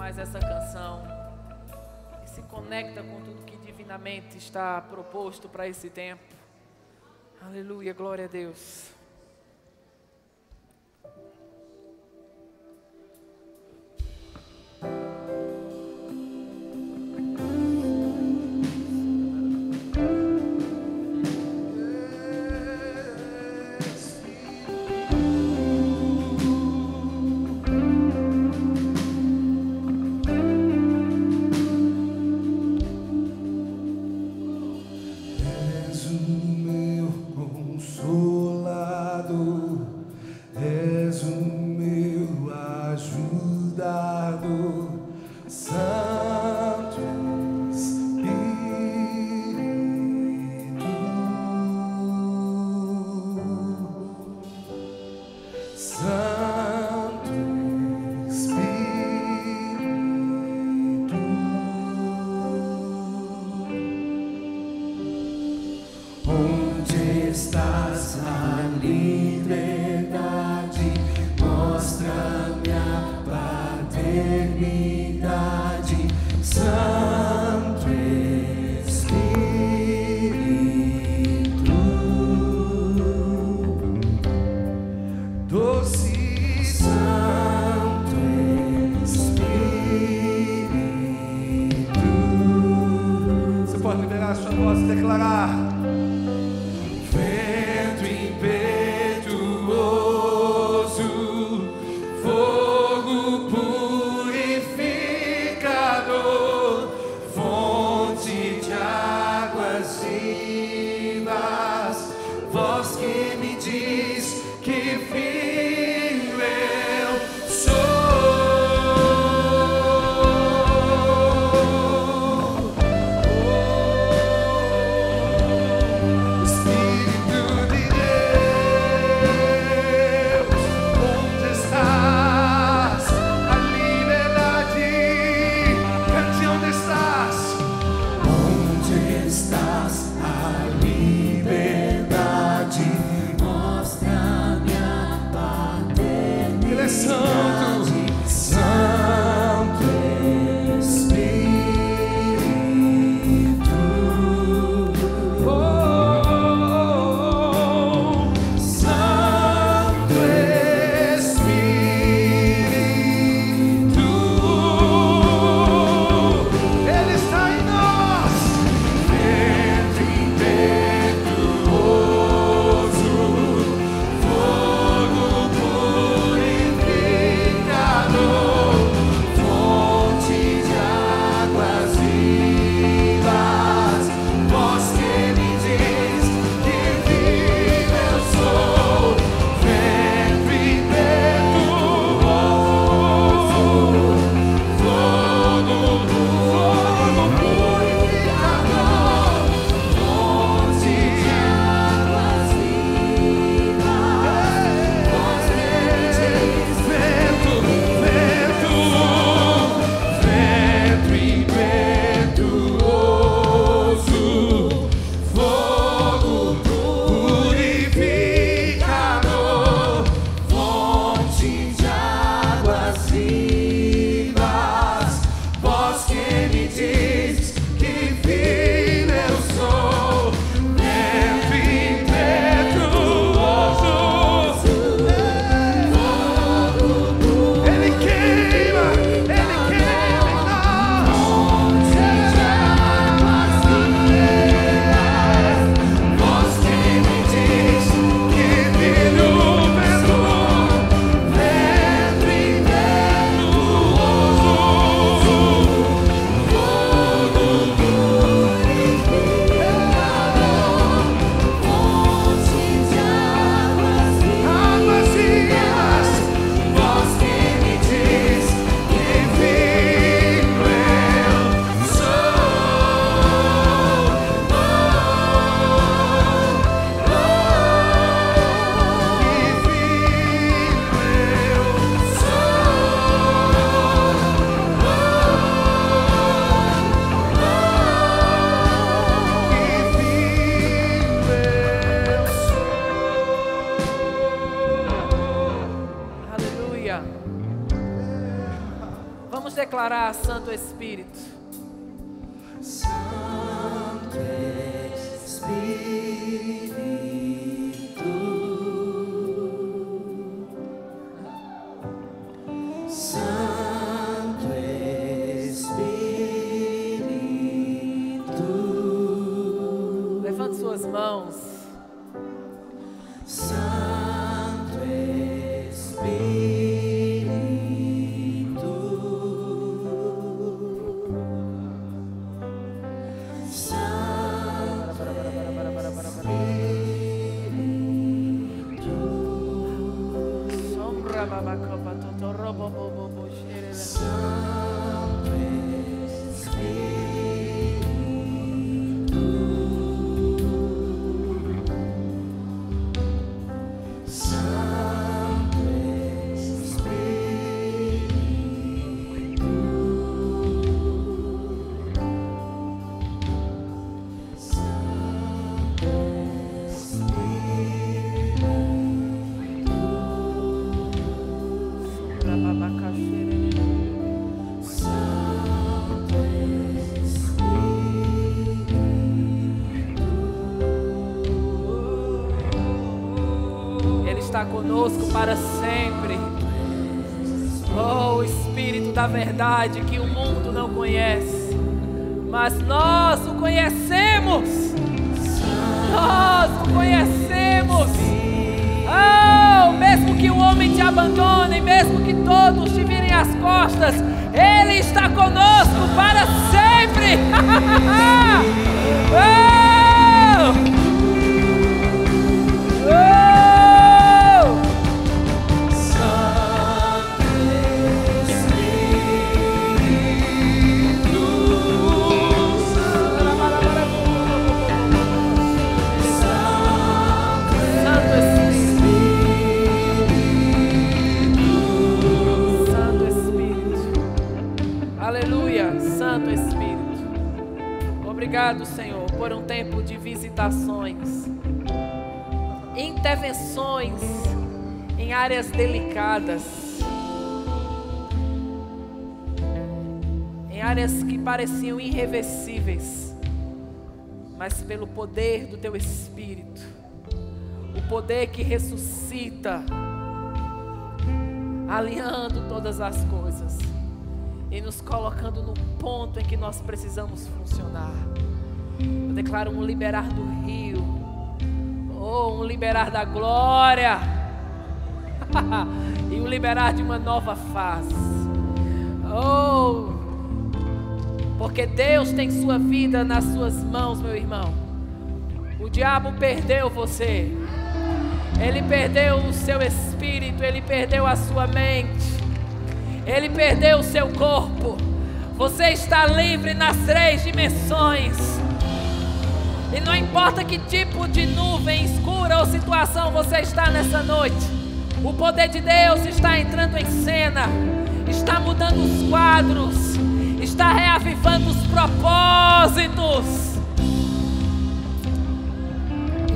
mais essa canção se conecta com tudo que divinamente está proposto para esse tempo. Aleluia, glória a Deus. Conosco para sempre. Oh, o Espírito da verdade que o mundo não conhece, mas nós o conhecemos. Nós o conhecemos. Oh, mesmo que o homem te abandone, mesmo que todos te virem as costas, Ele está conosco para sempre. oh! Visitações, intervenções em áreas delicadas, em áreas que pareciam irreversíveis, mas pelo poder do Teu Espírito o poder que ressuscita, alinhando todas as coisas e nos colocando no ponto em que nós precisamos funcionar. Eu declaro um liberar do rio, ou um liberar da glória, e um liberar de uma nova fase. Oh, porque Deus tem sua vida nas suas mãos, meu irmão. O diabo perdeu você. Ele perdeu o seu espírito, ele perdeu a sua mente. Ele perdeu o seu corpo. Você está livre nas três dimensões. E não importa que tipo de nuvem escura ou situação você está nessa noite, o poder de Deus está entrando em cena, está mudando os quadros, está reavivando os propósitos,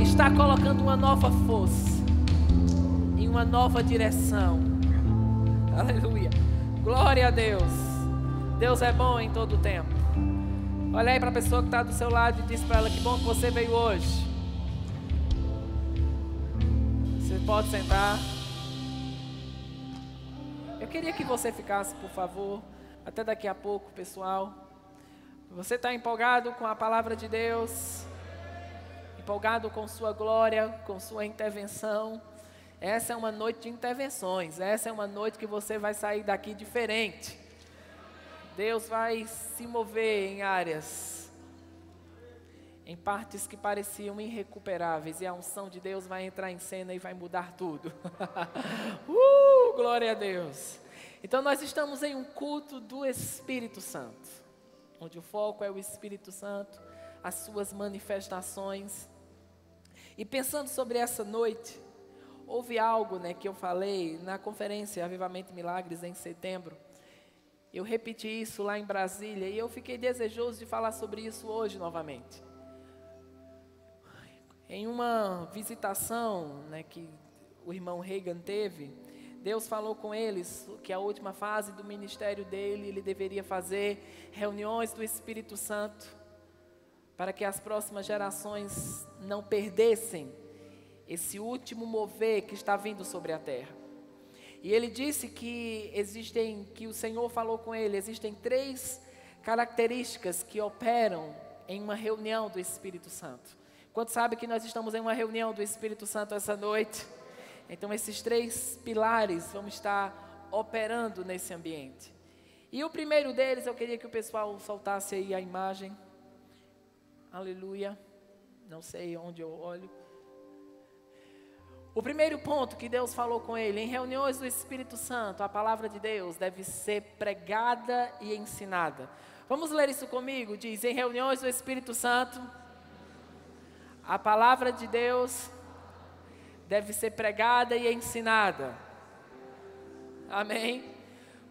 está colocando uma nova força em uma nova direção. Aleluia. Glória a Deus. Deus é bom em todo tempo. Olha aí para a pessoa que está do seu lado e diz para ela que bom que você veio hoje. Você pode sentar. Eu queria que você ficasse, por favor, até daqui a pouco, pessoal. Você está empolgado com a palavra de Deus? Empolgado com sua glória, com sua intervenção? Essa é uma noite de intervenções. Essa é uma noite que você vai sair daqui diferente. Deus vai se mover em áreas, em partes que pareciam irrecuperáveis, e a unção de Deus vai entrar em cena e vai mudar tudo. uh, glória a Deus. Então nós estamos em um culto do Espírito Santo, onde o foco é o Espírito Santo, as suas manifestações. E pensando sobre essa noite, houve algo, né, que eu falei na conferência Avivamento Milagres em setembro. Eu repeti isso lá em Brasília e eu fiquei desejoso de falar sobre isso hoje novamente. Em uma visitação né, que o irmão Reagan teve, Deus falou com eles que a última fase do ministério dele, ele deveria fazer reuniões do Espírito Santo para que as próximas gerações não perdessem esse último mover que está vindo sobre a terra. E ele disse que existem, que o Senhor falou com ele, existem três características que operam em uma reunião do Espírito Santo. Quanto sabe que nós estamos em uma reunião do Espírito Santo essa noite? Então esses três pilares vão estar operando nesse ambiente. E o primeiro deles, eu queria que o pessoal soltasse aí a imagem. Aleluia. Não sei onde eu olho. O primeiro ponto que Deus falou com ele, em reuniões do Espírito Santo, a palavra de Deus deve ser pregada e ensinada. Vamos ler isso comigo? Diz: em reuniões do Espírito Santo, a palavra de Deus deve ser pregada e ensinada. Amém?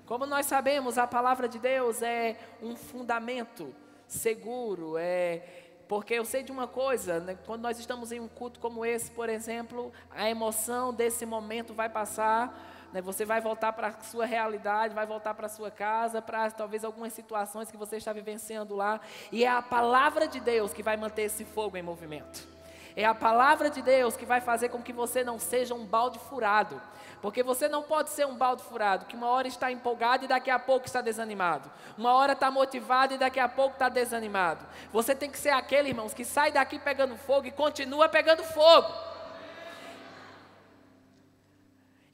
Como nós sabemos, a palavra de Deus é um fundamento seguro, é porque eu sei de uma coisa, né? quando nós estamos em um culto como esse, por exemplo, a emoção desse momento vai passar, né? você vai voltar para a sua realidade, vai voltar para a sua casa, para talvez algumas situações que você está vivenciando lá, e é a palavra de Deus que vai manter esse fogo em movimento. É a palavra de Deus que vai fazer com que você não seja um balde furado. Porque você não pode ser um balde furado, que uma hora está empolgado e daqui a pouco está desanimado. Uma hora está motivado e daqui a pouco está desanimado. Você tem que ser aquele, irmãos, que sai daqui pegando fogo e continua pegando fogo.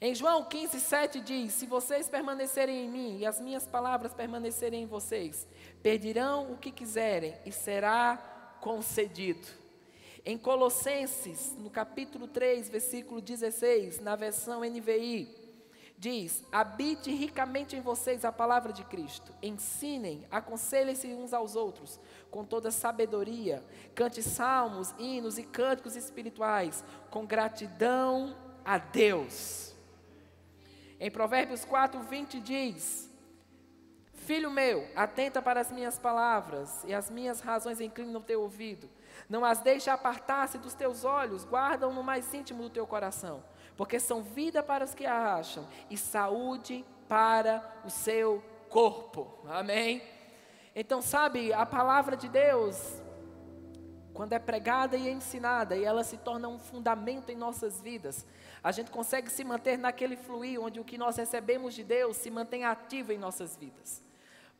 Em João 15, 7 diz: Se vocês permanecerem em mim e as minhas palavras permanecerem em vocês, pedirão o que quiserem e será concedido. Em Colossenses, no capítulo 3, versículo 16, na versão NVI, diz: Habite ricamente em vocês a palavra de Cristo. Ensinem, aconselhem-se uns aos outros com toda sabedoria. Cante salmos, hinos e cânticos espirituais com gratidão a Deus. Em Provérbios 4, 20 diz: Filho meu, atenta para as minhas palavras e as minhas razões inclinam o teu ouvido. Não as deixe apartar-se dos teus olhos, guardam no mais íntimo do teu coração, porque são vida para os que a acham e saúde para o seu corpo. Amém? Então, sabe, a palavra de Deus, quando é pregada e ensinada, e ela se torna um fundamento em nossas vidas, a gente consegue se manter naquele fluir onde o que nós recebemos de Deus se mantém ativo em nossas vidas.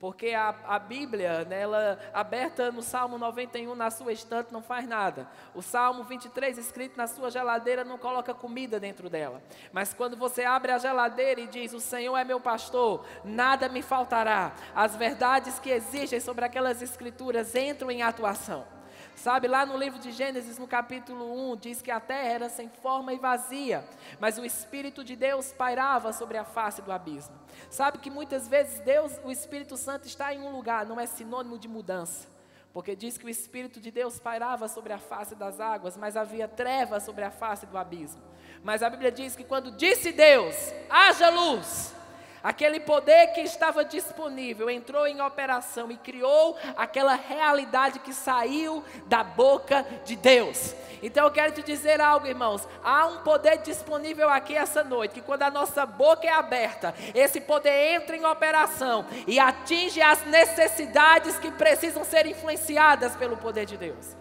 Porque a, a Bíblia, né, ela, aberta no Salmo 91 na sua estante, não faz nada. O Salmo 23, escrito na sua geladeira, não coloca comida dentro dela. Mas quando você abre a geladeira e diz: O Senhor é meu pastor, nada me faltará. As verdades que existem sobre aquelas escrituras entram em atuação. Sabe, lá no livro de Gênesis, no capítulo 1, diz que a terra era sem forma e vazia, mas o Espírito de Deus pairava sobre a face do abismo. Sabe que muitas vezes Deus, o Espírito Santo está em um lugar, não é sinônimo de mudança. Porque diz que o Espírito de Deus pairava sobre a face das águas, mas havia trevas sobre a face do abismo. Mas a Bíblia diz que quando disse Deus, haja luz, Aquele poder que estava disponível entrou em operação e criou aquela realidade que saiu da boca de Deus. Então eu quero te dizer algo, irmãos. Há um poder disponível aqui essa noite, que quando a nossa boca é aberta, esse poder entra em operação e atinge as necessidades que precisam ser influenciadas pelo poder de Deus.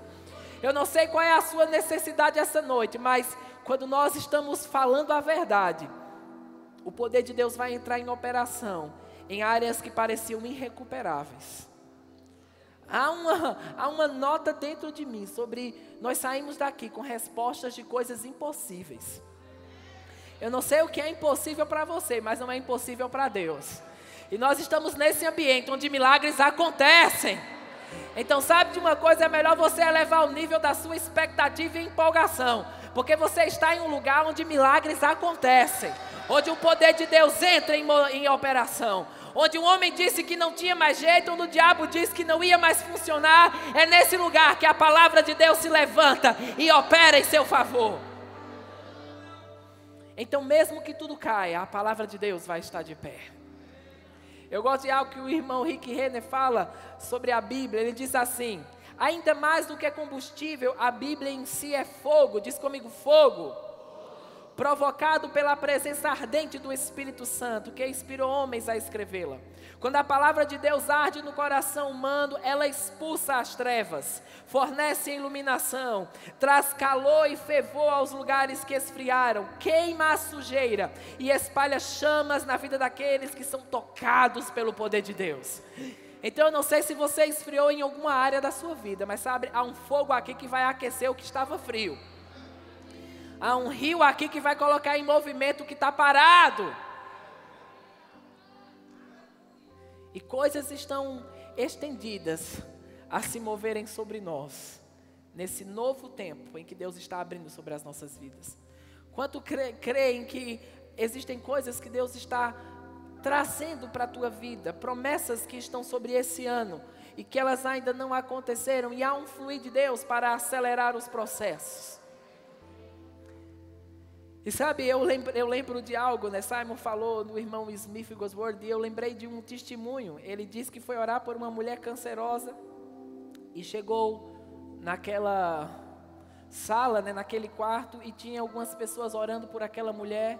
Eu não sei qual é a sua necessidade essa noite, mas quando nós estamos falando a verdade, o poder de Deus vai entrar em operação em áreas que pareciam irrecuperáveis. Há uma, há uma nota dentro de mim sobre nós saímos daqui com respostas de coisas impossíveis. Eu não sei o que é impossível para você, mas não é impossível para Deus. E nós estamos nesse ambiente onde milagres acontecem. Então, sabe de uma coisa? É melhor você elevar o nível da sua expectativa e empolgação, porque você está em um lugar onde milagres acontecem onde o poder de Deus entra em, em operação, onde um homem disse que não tinha mais jeito, onde o diabo disse que não ia mais funcionar, é nesse lugar que a palavra de Deus se levanta e opera em seu favor. Então, mesmo que tudo caia, a palavra de Deus vai estar de pé. Eu gosto de algo que o irmão Rick Renner fala sobre a Bíblia. Ele diz assim: ainda mais do que combustível, a Bíblia em si é fogo. Diz comigo, fogo provocado pela presença ardente do Espírito Santo, que inspirou homens a escrevê-la. Quando a palavra de Deus arde no coração humano, ela expulsa as trevas, fornece iluminação, traz calor e fervor aos lugares que esfriaram, queima a sujeira e espalha chamas na vida daqueles que são tocados pelo poder de Deus. Então eu não sei se você esfriou em alguma área da sua vida, mas sabe, há um fogo aqui que vai aquecer o que estava frio. Há um rio aqui que vai colocar em movimento o que está parado. E coisas estão estendidas a se moverem sobre nós, nesse novo tempo em que Deus está abrindo sobre as nossas vidas. Quanto cre creem que existem coisas que Deus está trazendo para a tua vida, promessas que estão sobre esse ano e que elas ainda não aconteceram, e há um fluir de Deus para acelerar os processos. E sabe, eu lembro, eu lembro de algo, né? Simon falou no irmão Smith Gosworth, e eu lembrei de um testemunho. Ele disse que foi orar por uma mulher cancerosa e chegou naquela sala, né, naquele quarto, e tinha algumas pessoas orando por aquela mulher.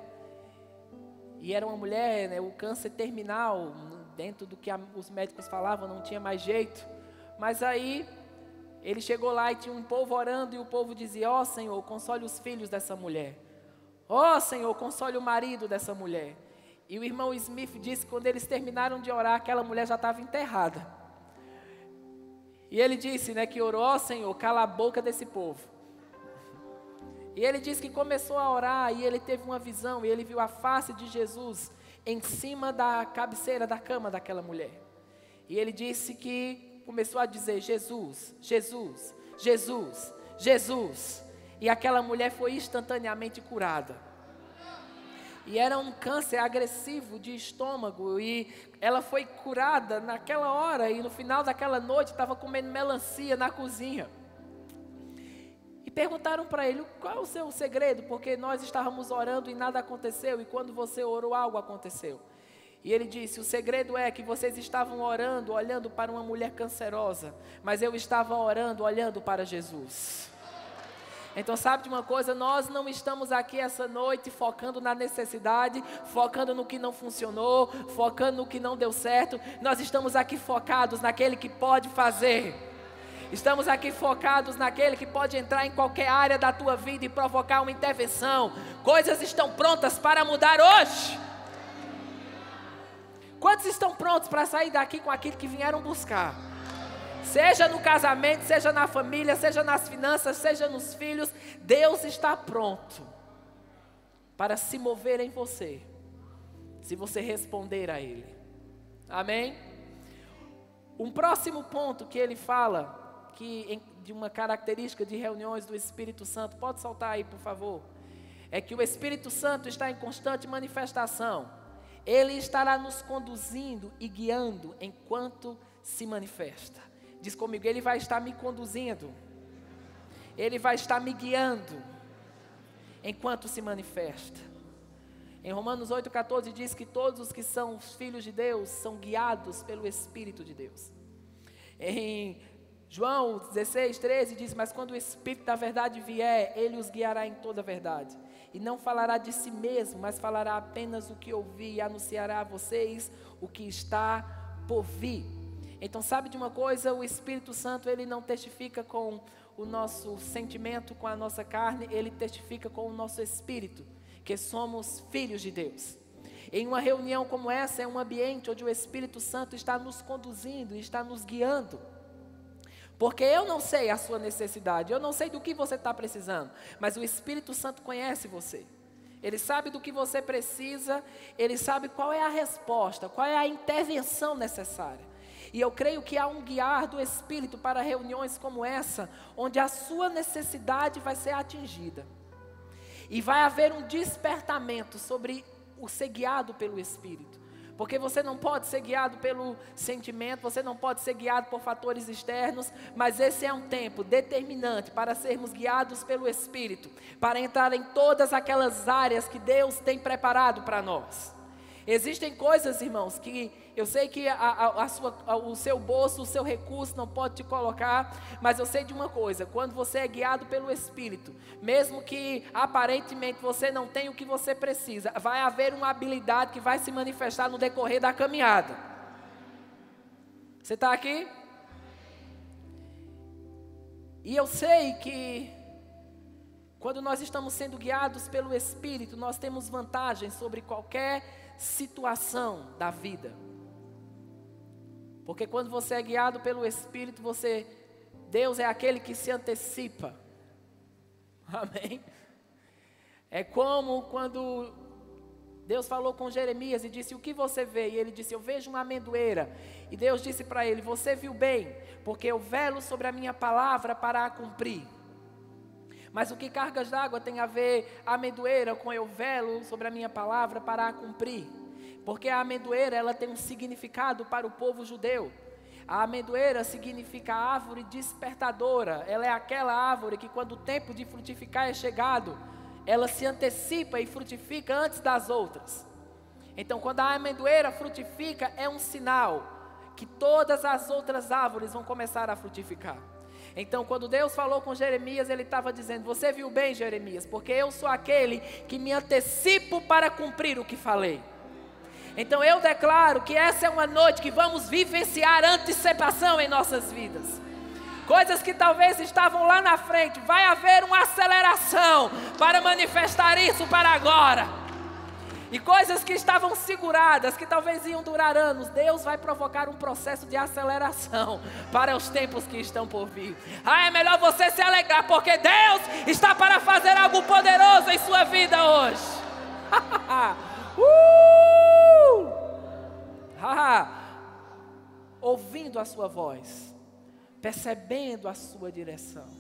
E era uma mulher, né, o câncer terminal, dentro do que a, os médicos falavam, não tinha mais jeito. Mas aí ele chegou lá e tinha um povo orando, e o povo dizia: Ó oh, Senhor, console os filhos dessa mulher. Ó oh, Senhor, console o marido dessa mulher. E o irmão Smith disse que quando eles terminaram de orar, aquela mulher já estava enterrada. E ele disse, né, que orou, ó Senhor, cala a boca desse povo. E ele disse que começou a orar e ele teve uma visão e ele viu a face de Jesus em cima da cabeceira da cama daquela mulher. E ele disse que começou a dizer: Jesus, Jesus, Jesus, Jesus. E aquela mulher foi instantaneamente curada. E era um câncer agressivo de estômago. E ela foi curada naquela hora. E no final daquela noite estava comendo melancia na cozinha. Perguntaram para ele: qual é o seu segredo? Porque nós estávamos orando e nada aconteceu. E quando você orou, algo aconteceu. E ele disse: O segredo é que vocês estavam orando, olhando para uma mulher cancerosa. Mas eu estava orando, olhando para Jesus. Então, sabe de uma coisa? Nós não estamos aqui essa noite focando na necessidade, focando no que não funcionou, focando no que não deu certo. Nós estamos aqui focados naquele que pode fazer. Estamos aqui focados naquele que pode entrar em qualquer área da tua vida e provocar uma intervenção. Coisas estão prontas para mudar hoje. Quantos estão prontos para sair daqui com aquilo que vieram buscar? Seja no casamento, seja na família, seja nas finanças, seja nos filhos, Deus está pronto para se mover em você, se você responder a Ele. Amém? Um próximo ponto que ele fala, de uma característica de reuniões do Espírito Santo, pode soltar aí, por favor, é que o Espírito Santo está em constante manifestação. Ele estará nos conduzindo e guiando enquanto se manifesta. Diz comigo, Ele vai estar me conduzindo, Ele vai estar me guiando, enquanto se manifesta. Em Romanos 8,14 diz que todos os que são os filhos de Deus são guiados pelo Espírito de Deus. Em João 16, 13 diz: Mas quando o Espírito da verdade vier, ele os guiará em toda a verdade. E não falará de si mesmo, mas falará apenas o que ouvi e anunciará a vocês o que está por vir. Então, sabe de uma coisa? O Espírito Santo, ele não testifica com o nosso sentimento, com a nossa carne, ele testifica com o nosso espírito, que somos filhos de Deus. Em uma reunião como essa, é um ambiente onde o Espírito Santo está nos conduzindo, está nos guiando. Porque eu não sei a sua necessidade, eu não sei do que você está precisando, mas o Espírito Santo conhece você. Ele sabe do que você precisa, ele sabe qual é a resposta, qual é a intervenção necessária. E eu creio que há um guiar do Espírito para reuniões como essa, onde a sua necessidade vai ser atingida. E vai haver um despertamento sobre o ser guiado pelo Espírito. Porque você não pode ser guiado pelo sentimento, você não pode ser guiado por fatores externos, mas esse é um tempo determinante para sermos guiados pelo Espírito, para entrar em todas aquelas áreas que Deus tem preparado para nós. Existem coisas, irmãos, que eu sei que a, a- a sua- o seu bolso, o seu recurso não pode te colocar, mas eu sei de uma coisa: quando você é guiado pelo Espírito, mesmo que aparentemente você não tenha o que você precisa, vai haver uma habilidade que vai se manifestar no decorrer da caminhada. Você está aqui? E eu sei que quando nós estamos sendo guiados pelo Espírito, nós temos vantagem sobre qualquer situação da vida. Porque quando você é guiado pelo Espírito, você Deus é aquele que se antecipa. Amém. É como quando Deus falou com Jeremias e disse: O que você vê? E ele disse: Eu vejo uma amendoeira. E Deus disse para ele: Você viu bem, porque eu velo sobre a minha palavra para a cumprir. Mas o que cargas d'água tem a ver a amendoeira com eu velo sobre a minha palavra para a cumprir? Porque a amendoeira ela tem um significado para o povo judeu. A amendoeira significa árvore despertadora. Ela é aquela árvore que quando o tempo de frutificar é chegado, ela se antecipa e frutifica antes das outras. Então, quando a amendoeira frutifica, é um sinal que todas as outras árvores vão começar a frutificar. Então, quando Deus falou com Jeremias, ele estava dizendo: Você viu bem, Jeremias, porque eu sou aquele que me antecipo para cumprir o que falei. Então, eu declaro que essa é uma noite que vamos vivenciar antecipação em nossas vidas. Coisas que talvez estavam lá na frente, vai haver uma aceleração para manifestar isso para agora. E coisas que estavam seguradas, que talvez iam durar anos, Deus vai provocar um processo de aceleração para os tempos que estão por vir. Ah, é melhor você se alegrar, porque Deus está para fazer algo poderoso em sua vida hoje. uh! Ouvindo a sua voz, percebendo a sua direção.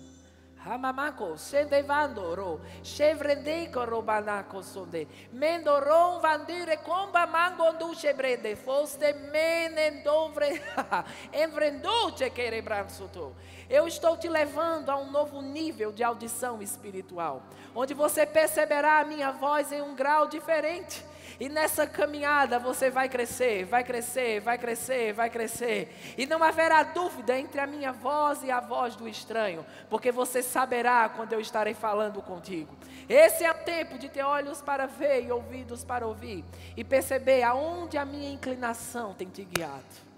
Hamamako, sendevandoro, chevrendeiko robanako sonde, mendoron vandire comba mangondu chebrede, foste menendovre, envrenduce querebransuto. Eu estou te levando a um novo nível de audição espiritual, onde você perceberá a minha voz em um grau diferente. E nessa caminhada você vai crescer, vai crescer, vai crescer, vai crescer. E não haverá dúvida entre a minha voz e a voz do estranho, porque você saberá quando eu estarei falando contigo. Esse é o tempo de ter olhos para ver e ouvidos para ouvir, e perceber aonde a minha inclinação tem te guiado.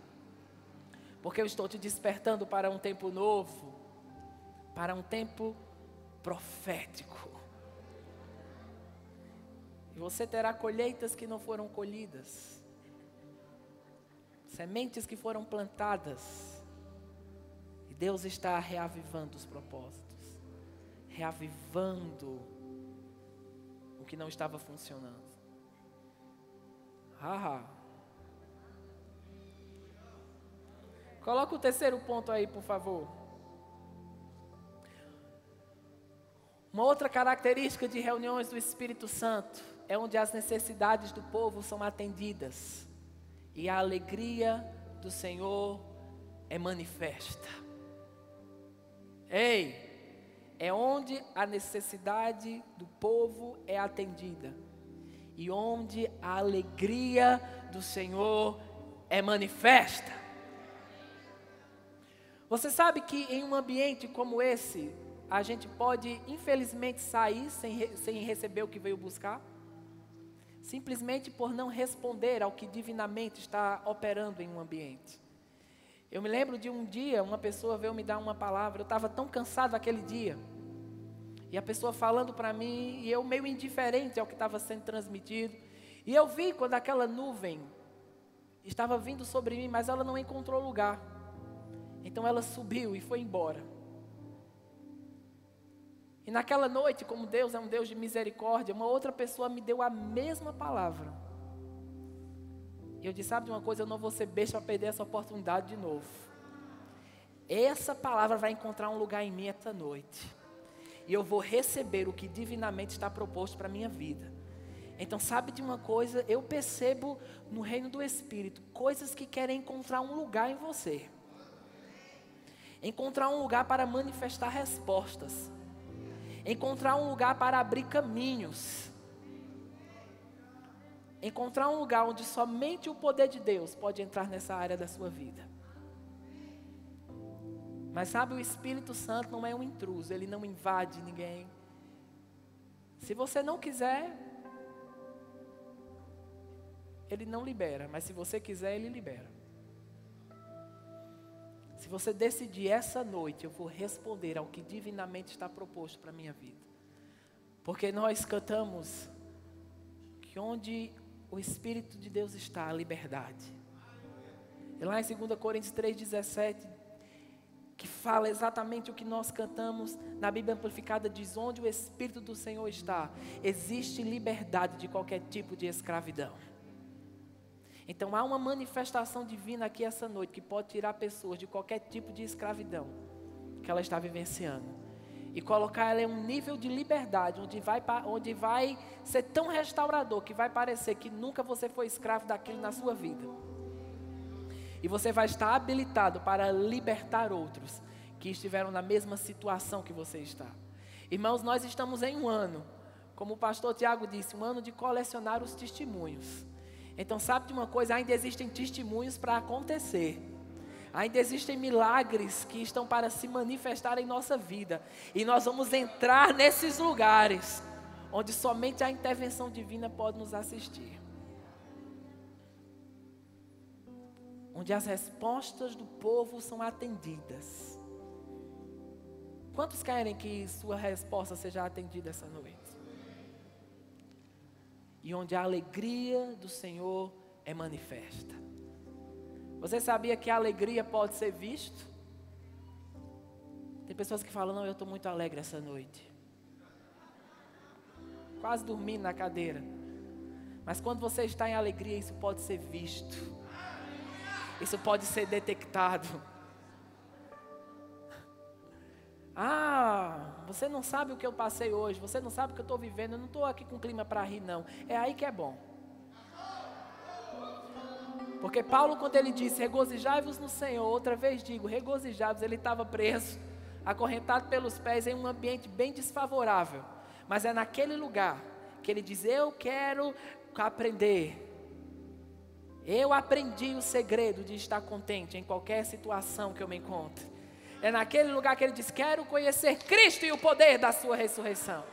Porque eu estou te despertando para um tempo novo, para um tempo profético. Você terá colheitas que não foram colhidas, sementes que foram plantadas. E Deus está reavivando os propósitos, reavivando o que não estava funcionando. Ah. Coloca o terceiro ponto aí, por favor. Uma outra característica de reuniões do Espírito Santo é onde as necessidades do povo são atendidas e a alegria do Senhor é manifesta. Ei, é onde a necessidade do povo é atendida e onde a alegria do Senhor é manifesta. Você sabe que em um ambiente como esse, a gente pode, infelizmente, sair sem, re sem receber o que veio buscar? Simplesmente por não responder ao que divinamente está operando em um ambiente. Eu me lembro de um dia, uma pessoa veio me dar uma palavra, eu estava tão cansado aquele dia. E a pessoa falando para mim, e eu meio indiferente ao que estava sendo transmitido. E eu vi quando aquela nuvem estava vindo sobre mim, mas ela não encontrou lugar. Então ela subiu e foi embora. E naquela noite, como Deus é um Deus de misericórdia, uma outra pessoa me deu a mesma palavra. E eu disse: Sabe de uma coisa? Eu não vou ser besta para perder essa oportunidade de novo. Essa palavra vai encontrar um lugar em mim esta noite. E eu vou receber o que divinamente está proposto para a minha vida. Então, sabe de uma coisa? Eu percebo no reino do Espírito coisas que querem encontrar um lugar em você encontrar um lugar para manifestar respostas, encontrar um lugar para abrir caminhos. encontrar um lugar onde somente o poder de Deus pode entrar nessa área da sua vida. Mas sabe, o Espírito Santo não é um intruso, ele não invade ninguém. Se você não quiser, ele não libera, mas se você quiser, ele libera. Se você decidir essa noite, eu vou responder ao que divinamente está proposto para a minha vida. Porque nós cantamos que onde o Espírito de Deus está, a liberdade. E lá em 2 Coríntios 3,17, que fala exatamente o que nós cantamos na Bíblia Amplificada, diz: onde o Espírito do Senhor está, existe liberdade de qualquer tipo de escravidão. Então há uma manifestação divina aqui essa noite que pode tirar pessoas de qualquer tipo de escravidão que ela está vivenciando e colocar ela em um nível de liberdade onde vai, onde vai ser tão restaurador que vai parecer que nunca você foi escravo daquilo na sua vida. E você vai estar habilitado para libertar outros que estiveram na mesma situação que você está. Irmãos, nós estamos em um ano, como o pastor Tiago disse, um ano de colecionar os testemunhos. Então, sabe de uma coisa? Ainda existem testemunhos para acontecer. Ainda existem milagres que estão para se manifestar em nossa vida. E nós vamos entrar nesses lugares onde somente a intervenção divina pode nos assistir. Onde as respostas do povo são atendidas. Quantos querem que sua resposta seja atendida essa noite? E onde a alegria do Senhor é manifesta. Você sabia que a alegria pode ser visto? Tem pessoas que falam, não, eu estou muito alegre essa noite. Quase dormindo na cadeira. Mas quando você está em alegria, isso pode ser visto. Isso pode ser detectado. Ah, você não sabe o que eu passei hoje, você não sabe o que eu estou vivendo, eu não estou aqui com clima para rir, não. É aí que é bom. Porque Paulo, quando ele disse regozijai-vos no Senhor, outra vez digo, regozijai-vos, ele estava preso, acorrentado pelos pés em um ambiente bem desfavorável. Mas é naquele lugar que ele diz: Eu quero aprender. Eu aprendi o segredo de estar contente em qualquer situação que eu me encontre. É naquele lugar que ele diz: Quero conhecer Cristo e o poder da Sua ressurreição.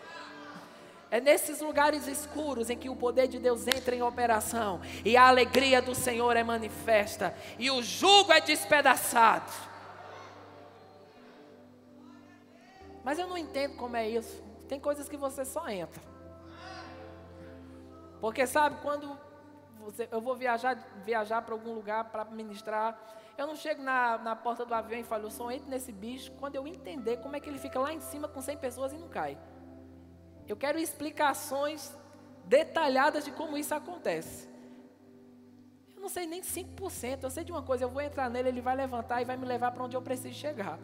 É nesses lugares escuros em que o poder de Deus entra em operação e a alegria do Senhor é manifesta e o jugo é despedaçado. Mas eu não entendo como é isso. Tem coisas que você só entra. Porque sabe, quando eu vou viajar, viajar para algum lugar para ministrar, eu não chego na, na porta do avião e falo, eu só entro nesse bicho quando eu entender como é que ele fica lá em cima com 100 pessoas e não cai. Eu quero explicações detalhadas de como isso acontece. Eu não sei nem 5%. Eu sei de uma coisa, eu vou entrar nele, ele vai levantar e vai me levar para onde eu preciso chegar.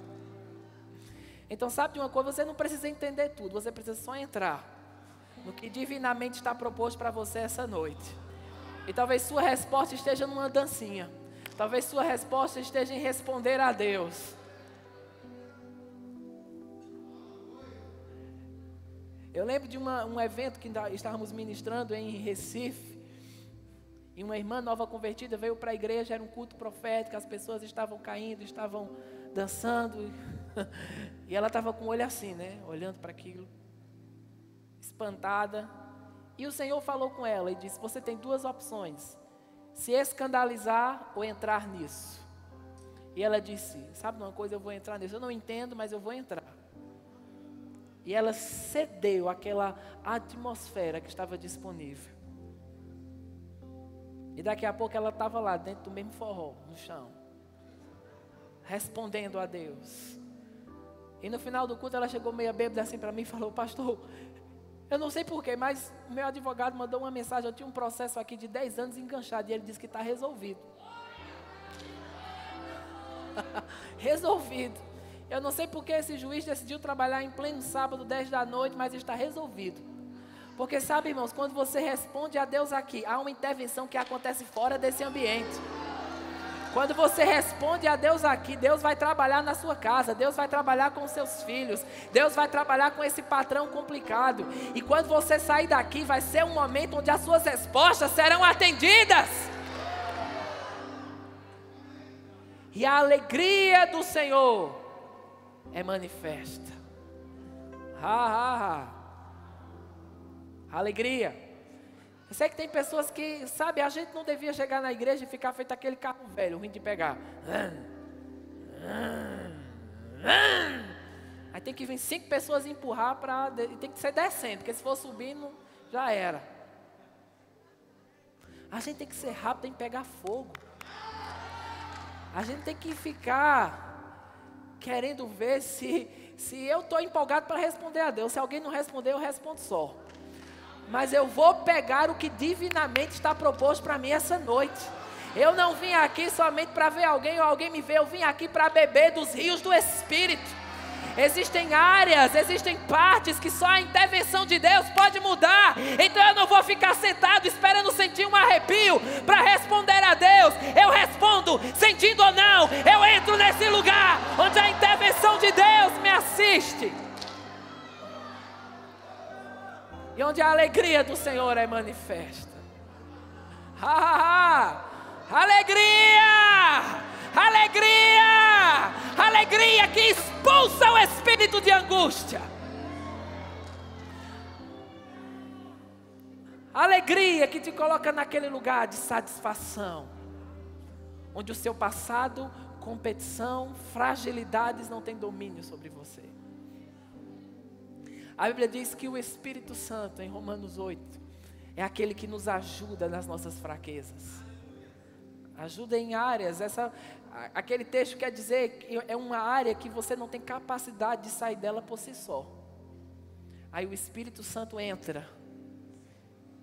Então, sabe de uma coisa, você não precisa entender tudo, você precisa só entrar no que divinamente está proposto para você essa noite. E talvez sua resposta esteja numa dancinha. Talvez sua resposta esteja em responder a Deus. Eu lembro de uma, um evento que estávamos ministrando em Recife. E uma irmã nova convertida veio para a igreja, era um culto profético, as pessoas estavam caindo, estavam dançando. E ela estava com o olho assim, né? Olhando para aquilo, espantada. E o Senhor falou com ela e disse: Você tem duas opções: se escandalizar ou entrar nisso. E ela disse: Sabe uma coisa, eu vou entrar nisso. Eu não entendo, mas eu vou entrar. E ela cedeu àquela atmosfera que estava disponível. E daqui a pouco ela estava lá, dentro do mesmo forró, no chão, respondendo a Deus. E no final do culto ela chegou meio bêbada assim para mim e falou: Pastor, eu não sei porquê, mas meu advogado mandou uma mensagem. Eu tinha um processo aqui de 10 anos enganchado e ele disse que está resolvido. resolvido. Eu não sei porque esse juiz decidiu trabalhar em pleno sábado, 10 da noite, mas está resolvido. Porque sabe, irmãos, quando você responde a Deus aqui, há uma intervenção que acontece fora desse ambiente. Quando você responde a Deus aqui, Deus vai trabalhar na sua casa, Deus vai trabalhar com seus filhos, Deus vai trabalhar com esse patrão complicado. E quando você sair daqui, vai ser um momento onde as suas respostas serão atendidas. E a alegria do Senhor é manifesta. Ha, ha, ha. Alegria. Sei que tem pessoas que, sabe, a gente não devia chegar na igreja e ficar feito aquele carro velho, ruim de pegar. Aí tem que vir cinco pessoas empurrar para. Tem que ser descendo, porque se for subindo, já era. A gente tem que ser rápido, que pegar fogo. A gente tem que ficar querendo ver se, se eu estou empolgado para responder a Deus. Se alguém não responder, eu respondo só. Mas eu vou pegar o que divinamente está proposto para mim essa noite. Eu não vim aqui somente para ver alguém ou alguém me ver, eu vim aqui para beber dos rios do Espírito. Existem áreas, existem partes que só a intervenção de Deus pode mudar. Então eu não vou ficar sentado esperando sentir um arrepio para responder a Deus. Eu respondo, sentindo ou não, eu entro nesse lugar onde a intervenção de Deus me assiste. E onde a alegria do Senhor é manifesta. Ha, ha, ha. Alegria! Alegria! Alegria que expulsa o espírito de angústia. Alegria que te coloca naquele lugar de satisfação, onde o seu passado, competição, fragilidades não tem domínio sobre você. A Bíblia diz que o Espírito Santo, em Romanos 8, é aquele que nos ajuda nas nossas fraquezas. Ajuda em áreas, essa, aquele texto quer dizer que é uma área que você não tem capacidade de sair dela por si só. Aí o Espírito Santo entra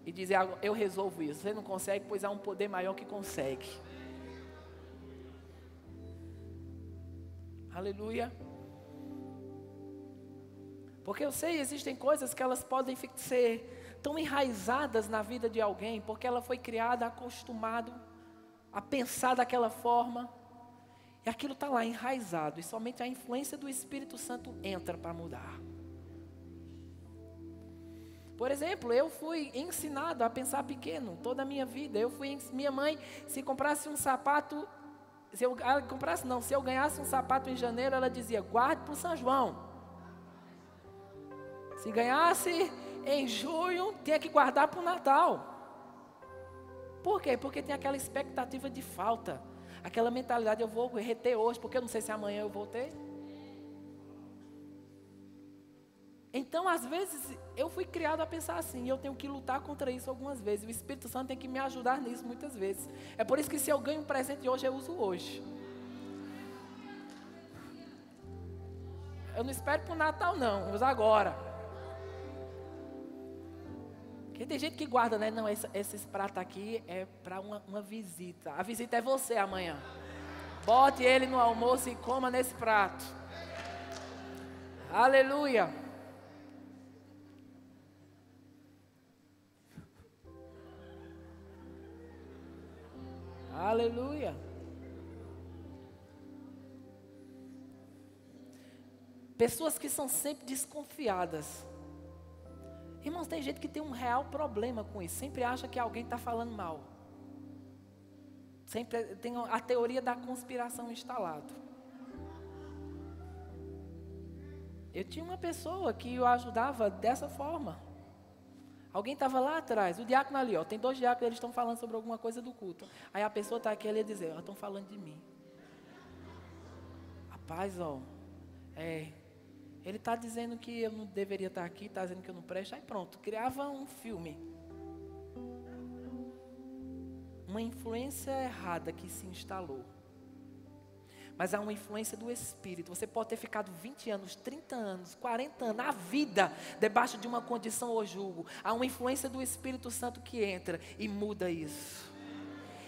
e diz: Eu resolvo isso. Você não consegue, pois há um poder maior que consegue. Aleluia. Porque eu sei, existem coisas que elas podem ser tão enraizadas na vida de alguém, porque ela foi criada acostumado a pensar daquela forma. E aquilo está lá enraizado, e somente a influência do Espírito Santo entra para mudar. Por exemplo, eu fui ensinado a pensar pequeno toda a minha vida. Eu fui, minha mãe, se comprasse um sapato, se eu ah, comprasse não, se eu ganhasse um sapato em janeiro, ela dizia: guarde para o São João. Se ganhasse em junho, tinha que guardar para o Natal. Por quê? Porque tem aquela expectativa de falta. Aquela mentalidade, eu vou reter hoje, porque eu não sei se amanhã eu vou ter. Então, às vezes, eu fui criado a pensar assim, e eu tenho que lutar contra isso algumas vezes. O Espírito Santo tem que me ajudar nisso muitas vezes. É por isso que se eu ganho um presente hoje, eu uso hoje. Eu não espero para o Natal, não, eu uso agora. Porque tem gente que guarda, né? Não, esse, esses pratos aqui é para uma, uma visita. A visita é você amanhã. Bote ele no almoço e coma nesse prato. Aleluia. Aleluia. Pessoas que são sempre desconfiadas. Irmãos, tem gente que tem um real problema com isso. Sempre acha que alguém está falando mal. Sempre tem a teoria da conspiração instalada. Eu tinha uma pessoa que eu ajudava dessa forma. Alguém estava lá atrás, o diácono ali, ó, tem dois diáconos, eles estão falando sobre alguma coisa do culto. Aí a pessoa está aqui, ele ia dizer, estão falando de mim. Rapaz, ó, é, ele está dizendo que eu não deveria estar aqui, está dizendo que eu não presto. Aí pronto, criava um filme. Uma influência errada que se instalou. Mas há uma influência do Espírito. Você pode ter ficado 20 anos, 30 anos, 40 anos, na vida, debaixo de uma condição ou julgo. Há uma influência do Espírito Santo que entra e muda isso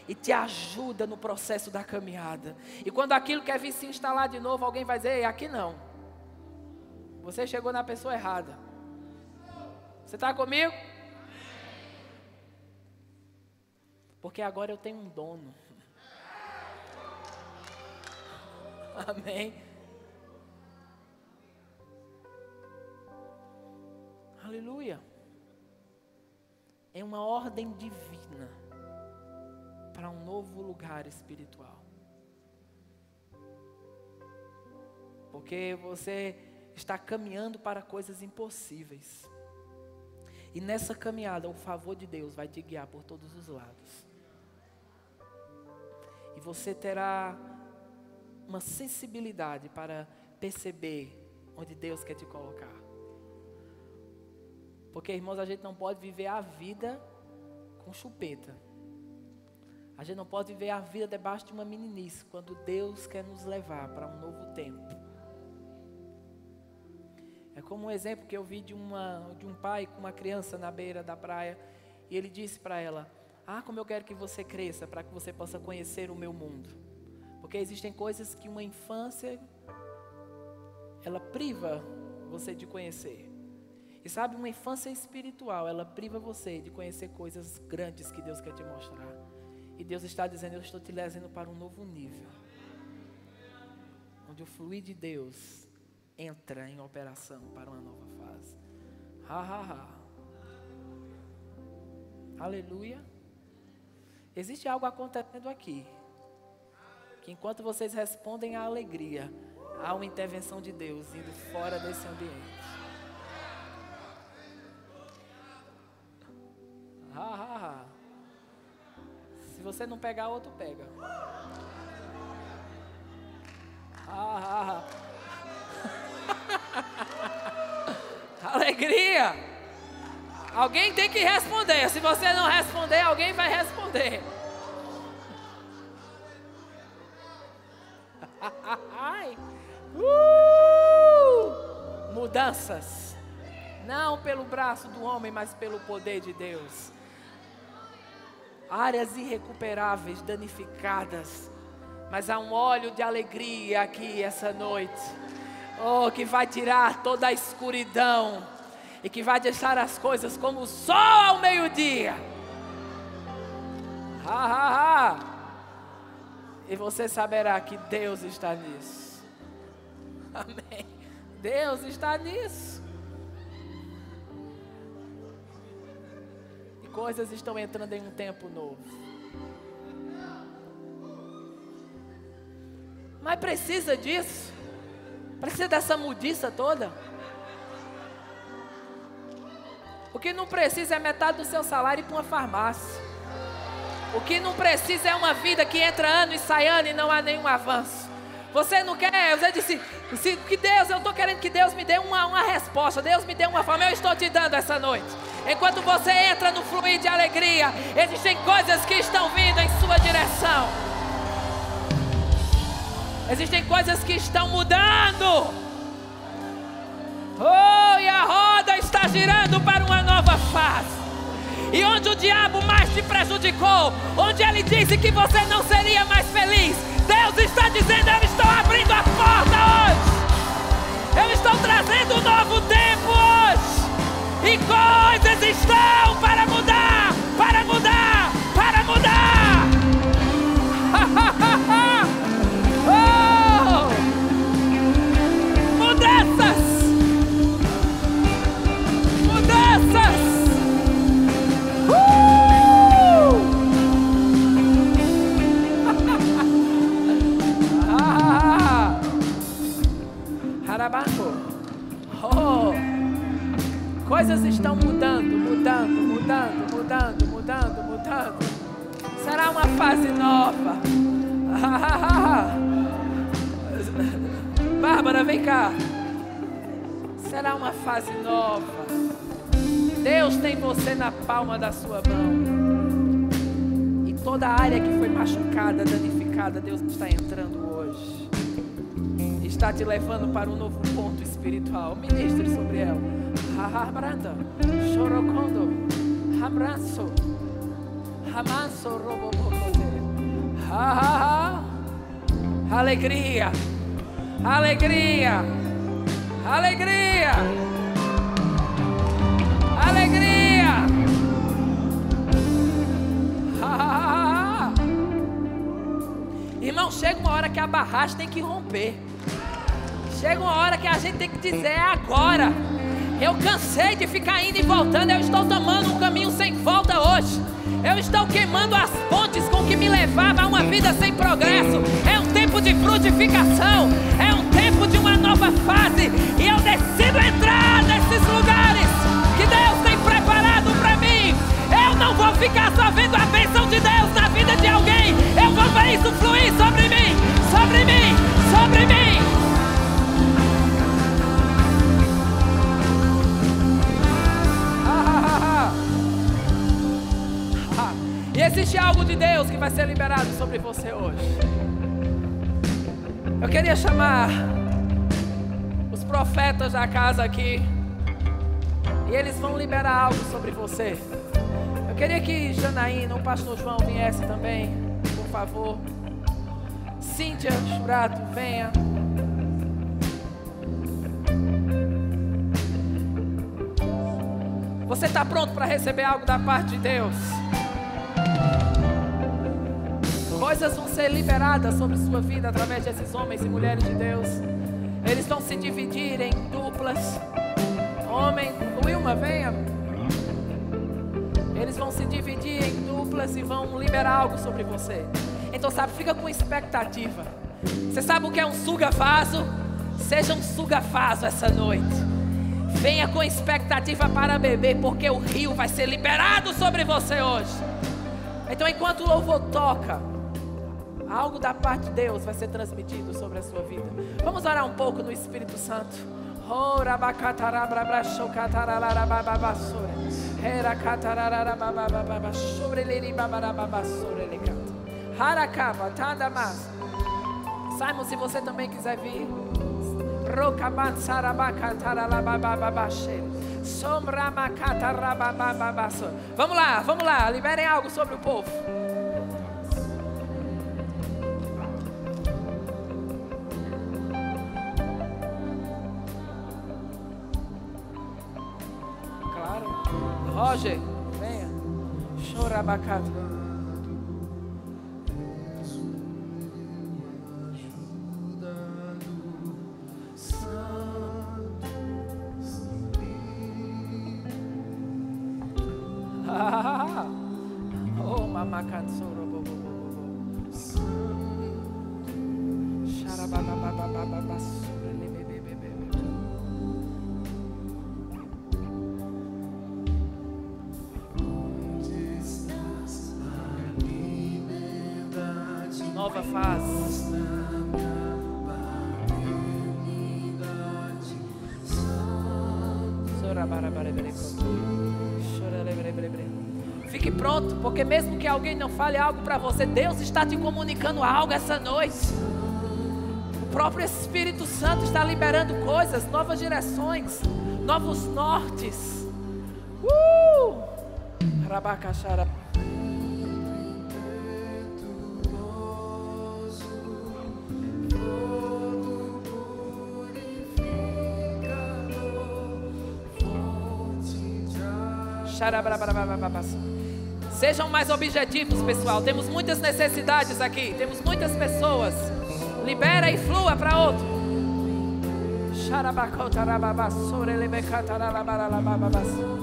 e te ajuda no processo da caminhada. E quando aquilo quer vir se instalar de novo, alguém vai dizer: aqui não. Você chegou na pessoa errada. Você está comigo? Porque agora eu tenho um dono. Amém. Aleluia. É uma ordem divina para um novo lugar espiritual. Porque você está caminhando para coisas impossíveis. E nessa caminhada, o favor de Deus vai te guiar por todos os lados. E você terá uma sensibilidade para perceber onde Deus quer te colocar. Porque, irmãos, a gente não pode viver a vida com chupeta. A gente não pode viver a vida debaixo de uma meninice quando Deus quer nos levar para um novo tempo. Como um exemplo que eu vi de, uma, de um pai com uma criança na beira da praia e ele disse para ela: Ah, como eu quero que você cresça para que você possa conhecer o meu mundo. Porque existem coisas que uma infância ela priva você de conhecer. E sabe, uma infância espiritual, ela priva você de conhecer coisas grandes que Deus quer te mostrar. E Deus está dizendo: Eu estou te levando para um novo nível. Onde o fluir de Deus entra em operação para uma nova fase. Ha, ha, ha. Aleluia. Existe algo acontecendo aqui. Que enquanto vocês respondem à alegria, há uma intervenção de Deus indo fora desse ambiente. Ha, ha, ha. Se você não pegar, outro pega. Ha, ha, ha. Alegria! Alguém tem que responder. Se você não responder, alguém vai responder. Uh! Mudanças. Não pelo braço do homem, mas pelo poder de Deus. Áreas irrecuperáveis, danificadas. Mas há um óleo de alegria aqui essa noite. Oh, que vai tirar toda a escuridão e que vai deixar as coisas como o sol ao meio-dia. Ha, ha, ha. E você saberá que Deus está nisso. Amém. Deus está nisso. E coisas estão entrando em um tempo novo. Mas precisa disso. Precisa dessa mudiça toda. O que não precisa é metade do seu salário para uma farmácia. O que não precisa é uma vida que entra ano e sai ano e não há nenhum avanço. Você não quer, você disse, se, que Deus, eu estou querendo que Deus me dê uma, uma resposta, Deus me dê uma forma, eu estou te dando essa noite. Enquanto você entra no fluir de alegria, existem coisas que estão vindo em sua direção. Existem coisas que estão mudando. Oh, e a roda está girando para uma nova fase. E onde o diabo mais te prejudicou, onde ele disse que você não seria mais feliz, Deus está dizendo: Eu estou abrindo a porta hoje. Eu estou trazendo um novo tempo hoje. E coisas estão para mudar, para mudar, para mudar. Coisas estão mudando, mudando, mudando, mudando, mudando, mudando. Será uma fase nova. Bárbara, vem cá. Será uma fase nova. Deus tem você na palma da sua mão. E toda a área que foi machucada, danificada, Deus está entrando hoje. Está te levando para um novo ponto espiritual. Ministre sobre ela. Branda, chorocondo, abraço, amasso, robobocote. Alegria, alegria, alegria, alegria. Irmão, chega uma hora que a barragem tem que romper. Chega uma hora que a gente tem que dizer é agora. Eu cansei de ficar indo e voltando. Eu estou tomando um caminho sem volta hoje. Eu estou queimando as pontes com que me levava a uma vida sem progresso. É um tempo de frutificação. É um tempo de uma nova fase. E eu decido entrar nesses lugares que Deus tem preparado para mim. Eu não vou ficar só vendo a bênção de Deus na vida de alguém. Eu vou ver isso fluir sobre mim, sobre mim, sobre mim. Existe algo de Deus que vai ser liberado sobre você hoje. Eu queria chamar os profetas da casa aqui. E eles vão liberar algo sobre você. Eu queria que Janaína, o pastor João viesse também, por favor. Cíntia Churato, venha. Você está pronto para receber algo da parte de Deus? Coisas vão ser liberadas sobre sua vida através desses homens e mulheres de Deus. Eles vão se dividir em duplas. Homem, Wilma, venha. Eles vão se dividir em duplas e vão liberar algo sobre você. Então, sabe, fica com expectativa. Você sabe o que é um suga-vaso? Seja um suga-vaso essa noite. Venha com expectativa para beber, porque o rio vai ser liberado sobre você hoje. Então, enquanto o louvor toca, algo da parte de Deus vai ser transmitido sobre a sua vida. Vamos orar um pouco no Espírito Santo. Simon, se você também quiser vir. Vamos lá, vamos lá. Liberem algo sobre o povo. Roger, venha. Chorabacata. Nova fase. Fique pronto, porque mesmo que alguém não fale algo para você, Deus está te comunicando algo essa noite. O próprio Espírito Santo está liberando coisas, novas direções, novos nortes. Uh! Rabacaxara. Sejam mais objetivos, pessoal. Temos muitas necessidades aqui. Temos muitas pessoas. Libera e flua para outro. Xarabacotarababassorelebecataralabaralabababaço.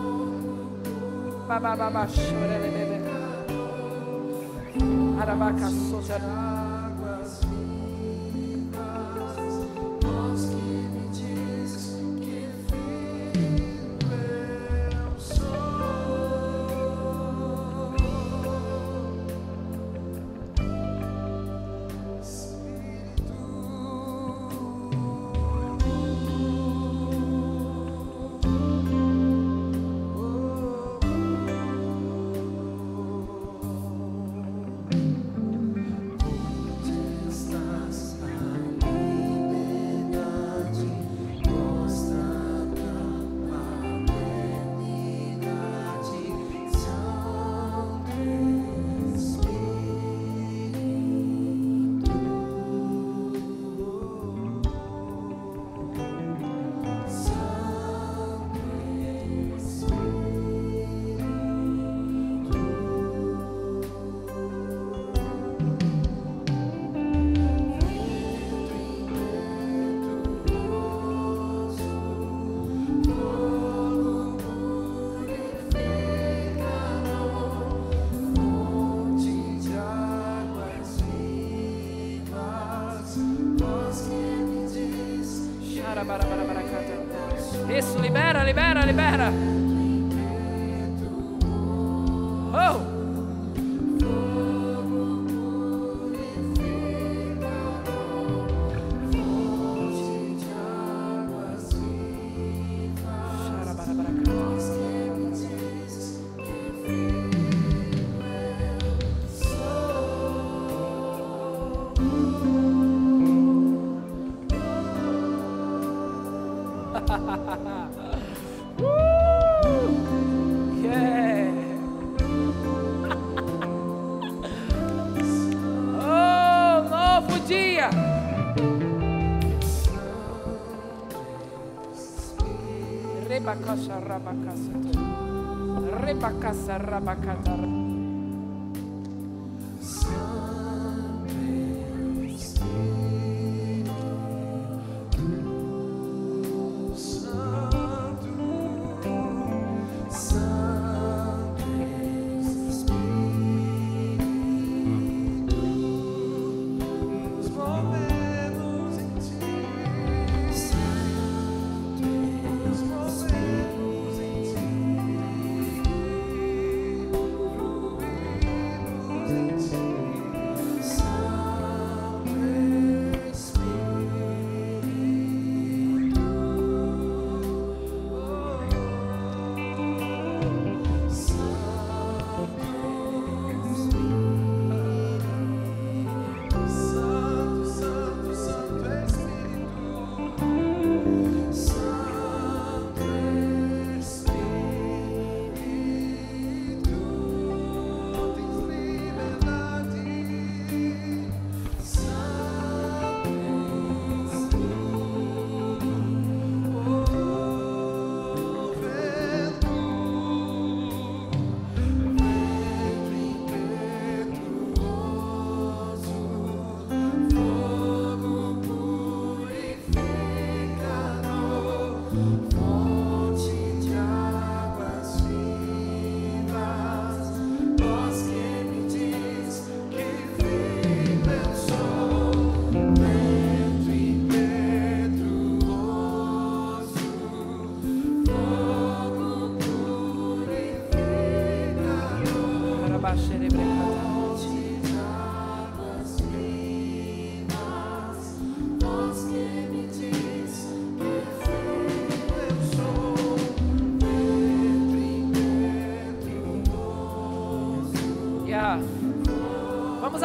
Rabaka Sarabaka.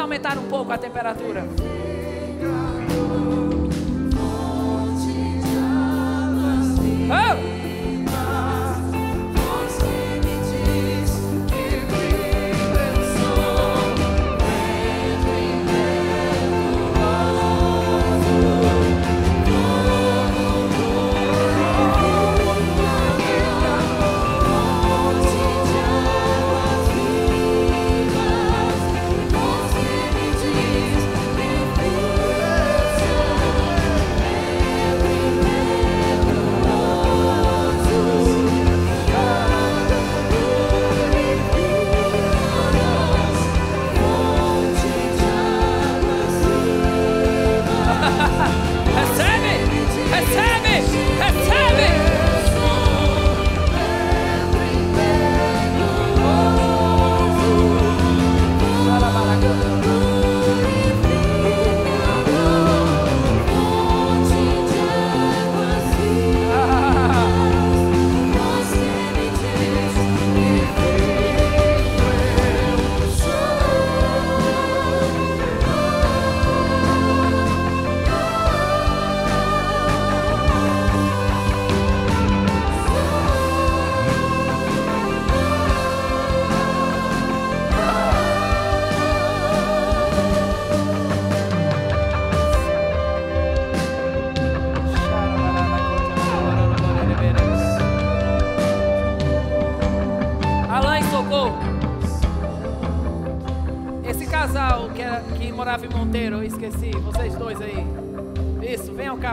Aumentar um pouco a temperatura.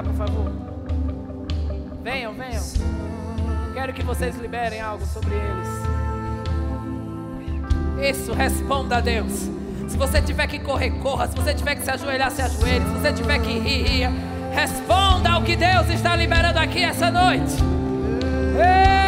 Por favor. Venham, venham. Quero que vocês liberem algo sobre eles. Isso, responda a Deus. Se você tiver que correr, corra. Se você tiver que se ajoelhar, se ajoelhe. Se você tiver que rir, ria. Responda ao que Deus está liberando aqui essa noite. Ei!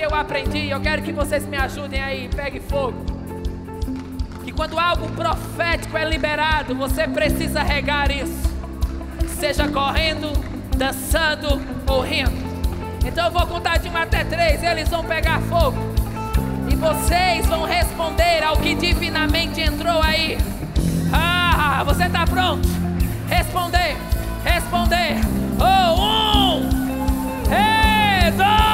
eu aprendi, eu quero que vocês me ajudem aí, pegue fogo. Que quando algo profético é liberado, você precisa regar isso. Seja correndo, dançando ou rindo. Então eu vou contar de um até três, eles vão pegar fogo. E vocês vão responder ao que divinamente entrou aí. Ah, você está pronto? Responder, responder. Oh, um, é, dois.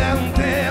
mediante